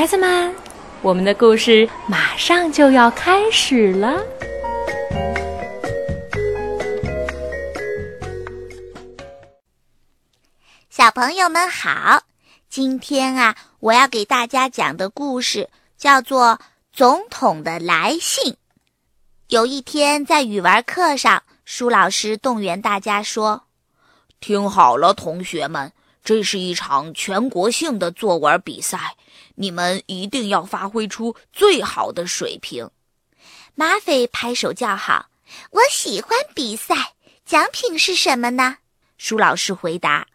孩子们，我们的故事马上就要开始了。小朋友们好，今天啊，我要给大家讲的故事叫做《总统的来信》。有一天，在语文课上，舒老师动员大家说：“听好了，同学们，这是一场全国性的作文比赛，你们一定要发挥出最好的水平。”马匪拍手叫好：“我喜欢比赛，奖品是什么呢？”舒老师回答：“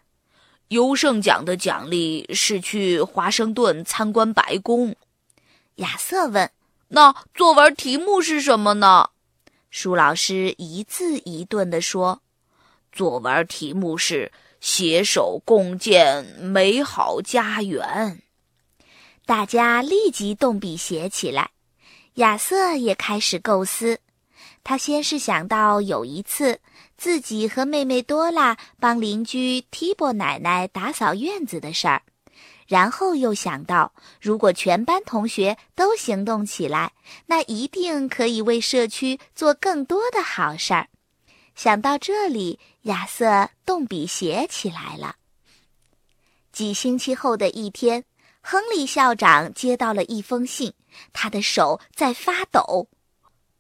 优胜奖的奖励是去华盛顿参观白宫。”亚瑟问。那作文题目是什么呢？舒老师一字一顿地说：“作文题目是携手共建美好家园。”大家立即动笔写起来。亚瑟也开始构思。他先是想到有一次自己和妹妹多拉帮邻居提波奶奶打扫院子的事儿。然后又想到，如果全班同学都行动起来，那一定可以为社区做更多的好事儿。想到这里，亚瑟动笔写起来了。几星期后的一天，亨利校长接到了一封信，他的手在发抖。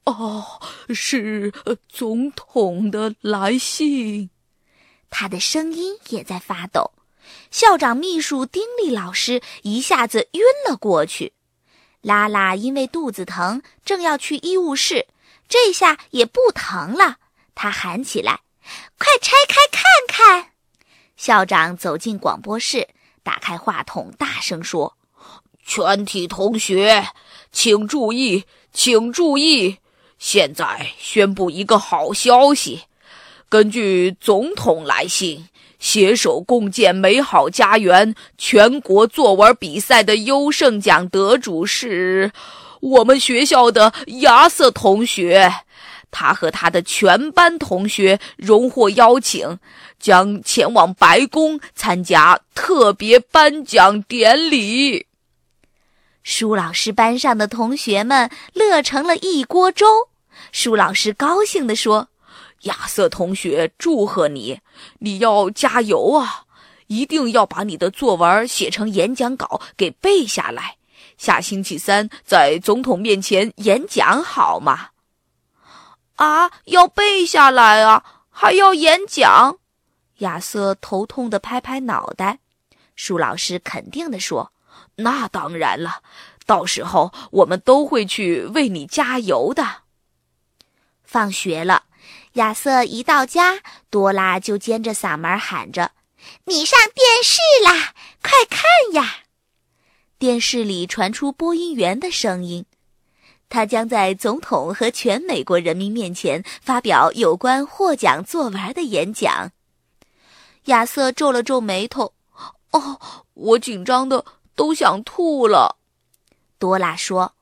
哦，是总统的来信。他的声音也在发抖。校长秘书丁力老师一下子晕了过去，拉拉因为肚子疼，正要去医务室，这下也不疼了。他喊起来：“快拆开看看！”校长走进广播室，打开话筒，大声说：“全体同学，请注意，请注意！现在宣布一个好消息，根据总统来信。”携手共建美好家园全国作文比赛的优胜奖得主是我们学校的亚瑟同学，他和他的全班同学荣获邀请，将前往白宫参加特别颁奖典礼。舒老师班上的同学们乐成了一锅粥。舒老师高兴地说。亚瑟同学，祝贺你！你要加油啊！一定要把你的作文写成演讲稿给背下来，下星期三在总统面前演讲，好吗？啊，要背下来啊，还要演讲！亚瑟头痛的拍拍脑袋。舒老师肯定的说：“那当然了，到时候我们都会去为你加油的。”放学了。亚瑟一到家，多拉就尖着嗓门喊着：“你上电视啦！快看呀！”电视里传出播音员的声音：“他将在总统和全美国人民面前发表有关获奖作文的演讲。”亚瑟皱了皱眉头：“哦，我紧张的都想吐了。”多拉说：“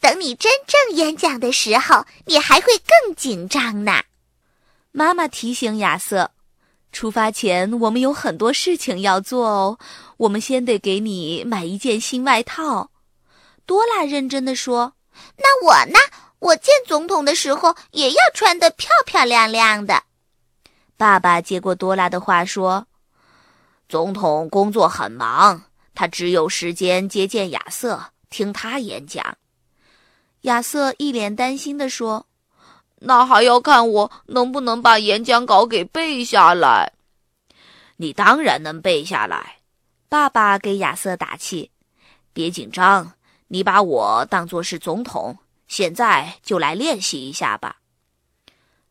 等你真正演讲的时候，你还会更紧张呢。”妈妈提醒亚瑟：“出发前我们有很多事情要做哦。我们先得给你买一件新外套。”多拉认真的说：“那我呢？我见总统的时候也要穿得漂漂亮亮的。”爸爸接过多拉的话说：“总统工作很忙，他只有时间接见亚瑟，听他演讲。”亚瑟一脸担心的说。那还要看我能不能把演讲稿给背下来。你当然能背下来，爸爸给亚瑟打气。别紧张，你把我当作是总统，现在就来练习一下吧。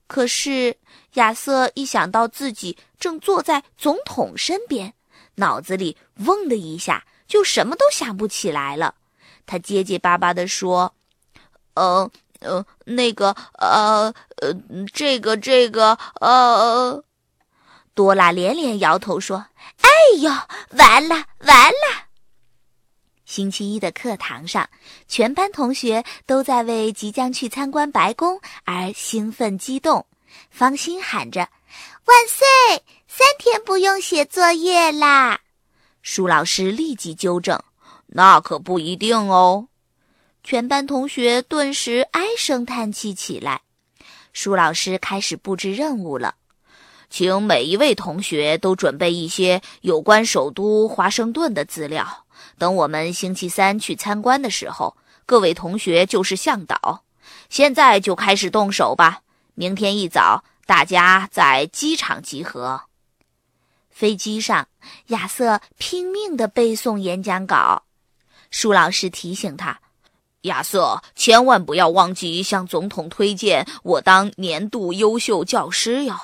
可是亚瑟一想到自己正坐在总统身边，脑子里嗡的一下，就什么都想不起来了。他结结巴巴地说：“呃。”呃，那个，呃，呃，这个，这个，呃，多拉连连摇头说：“哎呦，完了，完了！”星期一的课堂上，全班同学都在为即将去参观白宫而兴奋激动。方心喊着：“万岁！三天不用写作业啦！”舒老师立即纠正：“那可不一定哦。全班同学顿时唉声叹气起来。舒老师开始布置任务了，请每一位同学都准备一些有关首都华盛顿的资料。等我们星期三去参观的时候，各位同学就是向导。现在就开始动手吧。明天一早，大家在机场集合。飞机上，亚瑟拼命地背诵演讲稿。舒老师提醒他：“亚瑟，千万不要忘记向总统推荐我当年度优秀教师哟。”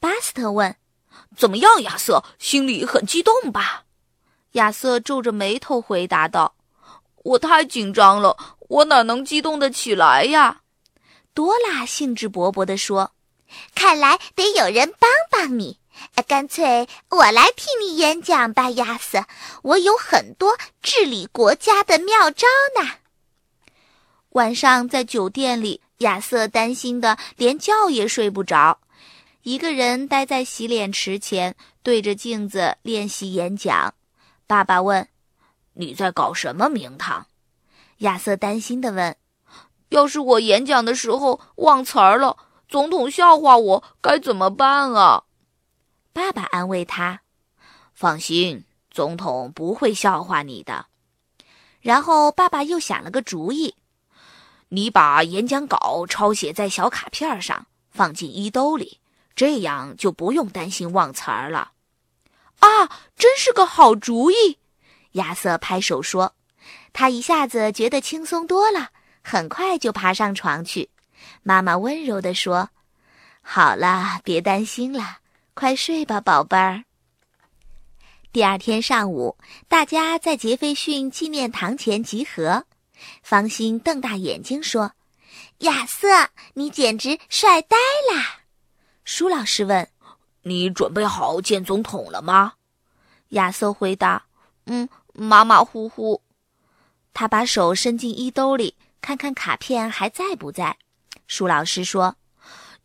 巴斯特问：“怎么样，亚瑟？心里很激动吧？”亚瑟皱着眉头回答道：“我太紧张了，我哪能激动得起来呀？”多拉兴致勃勃地说：“看来得有人帮帮你。干脆我来替你演讲吧，亚瑟。我有很多治理国家的妙招呢。”晚上在酒店里，亚瑟担心的连觉也睡不着，一个人待在洗脸池前，对着镜子练习演讲。爸爸问：“你在搞什么名堂？”亚瑟担心地问：“要是我演讲的时候忘词儿了，总统笑话我该怎么办啊？”爸爸安慰他：“放心，总统不会笑话你的。”然后爸爸又想了个主意：“你把演讲稿抄写在小卡片上，放进衣兜里，这样就不用担心忘词儿了。”啊，真是个好主意！亚瑟拍手说：“他一下子觉得轻松多了，很快就爬上床去。”妈妈温柔地说：“好了，别担心了，快睡吧，宝贝儿。”第二天上午，大家在杰斐逊纪念堂前集合。方心瞪大眼睛说：“亚瑟，你简直帅呆了！”舒老师问。你准备好见总统了吗？亚瑟回答：“嗯，马马虎虎。”他把手伸进衣兜里，看看卡片还在不在。舒老师说：“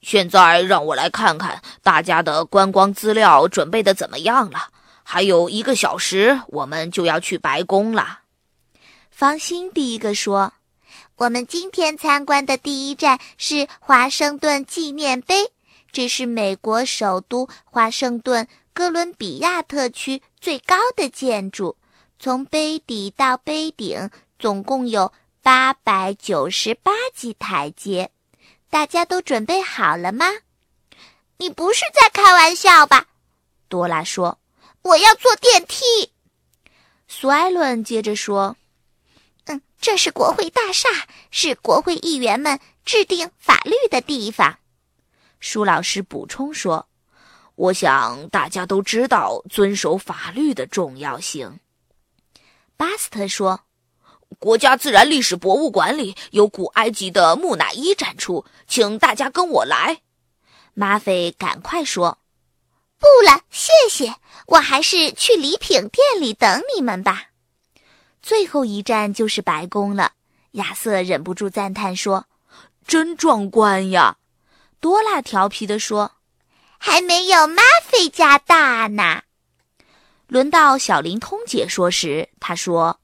现在让我来看看大家的观光资料准备的怎么样了。还有一个小时，我们就要去白宫了。”方心第一个说：“我们今天参观的第一站是华盛顿纪念碑。”这是美国首都华盛顿哥伦比亚特区最高的建筑，从杯底到杯顶总共有八百九十八级台阶。大家都准备好了吗？你不是在开玩笑吧？多拉说：“我要坐电梯。”苏艾伦接着说：“嗯，这是国会大厦，是国会议员们制定法律的地方。”舒老师补充说：“我想大家都知道遵守法律的重要性。”巴斯特说：“国家自然历史博物馆里有古埃及的木乃伊展出，请大家跟我来。”马匪赶快说：“不了，谢谢，我还是去礼品店里等你们吧。”最后一站就是白宫了。亚瑟忍不住赞叹说：“真壮观呀！”多拉调皮地说：“还没有马菲家大呢。”轮到小灵通解说时，他说：“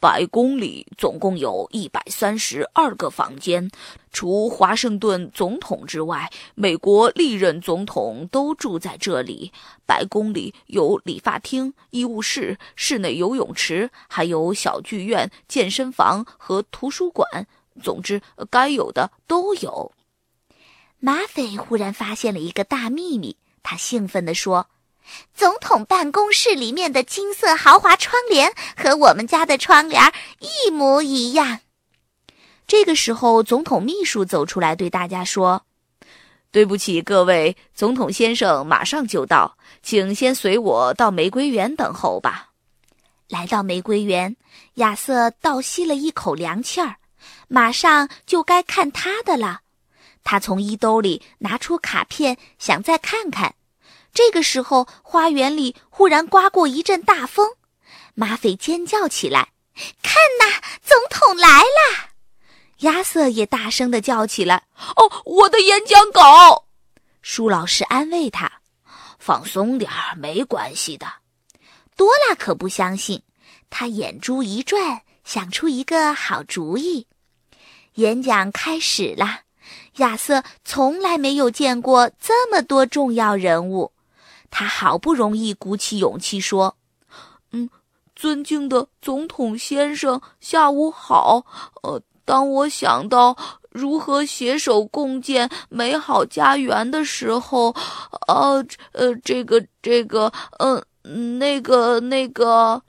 白宫里总共有一百三十二个房间，除华盛顿总统之外，美国历任总统都住在这里。白宫里有理发厅、医务室、室内游泳池，还有小剧院、健身房和图书馆。总之，该有的都有。”马匪忽然发现了一个大秘密，他兴奋地说：“总统办公室里面的金色豪华窗帘和我们家的窗帘一模一样。”这个时候，总统秘书走出来对大家说：“对不起，各位，总统先生马上就到，请先随我到玫瑰园等候吧。”来到玫瑰园，亚瑟倒吸了一口凉气儿，马上就该看他的了。他从衣兜里拿出卡片，想再看看。这个时候，花园里忽然刮过一阵大风，马匪尖叫起来：“看呐，总统来了！”亚瑟也大声地叫起来：“哦，我的演讲稿！”舒老师安慰他：“放松点儿，没关系的。”多拉可不相信，他眼珠一转，想出一个好主意。演讲开始了，亚瑟从来没有见过这么多重要人物，他好不容易鼓起勇气说：“嗯，尊敬的总统先生，下午好。呃，当我想到如何携手共建美好家园的时候，呃，呃，这个，这个，嗯，那个，那个。”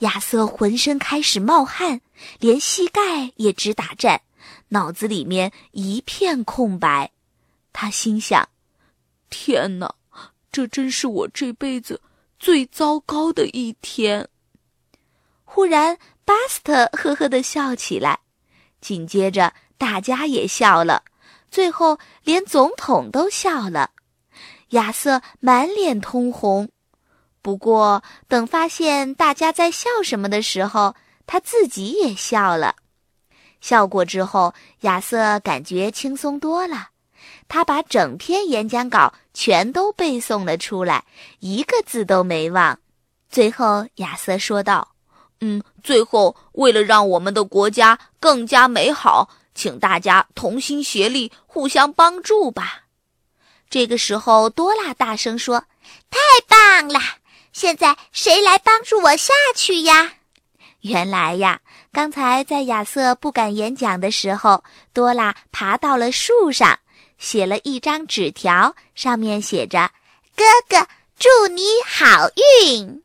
亚瑟浑身开始冒汗，连膝盖也直打颤，脑子里面一片空白。他心想：“天哪，这真是我这辈子最糟糕的一天。”忽然，巴斯特呵呵的笑起来，紧接着大家也笑了，最后连总统都笑了。亚瑟满脸通红。不过，等发现大家在笑什么的时候，他自己也笑了。笑过之后，亚瑟感觉轻松多了。他把整篇演讲稿全都背诵了出来，一个字都没忘。最后，亚瑟说道：“嗯，最后，为了让我们的国家更加美好，请大家同心协力，互相帮助吧。”这个时候，多拉大声说：“太棒了！”现在谁来帮助我下去呀？原来呀，刚才在亚瑟不敢演讲的时候，多拉爬到了树上，写了一张纸条，上面写着：“哥哥，祝你好运。”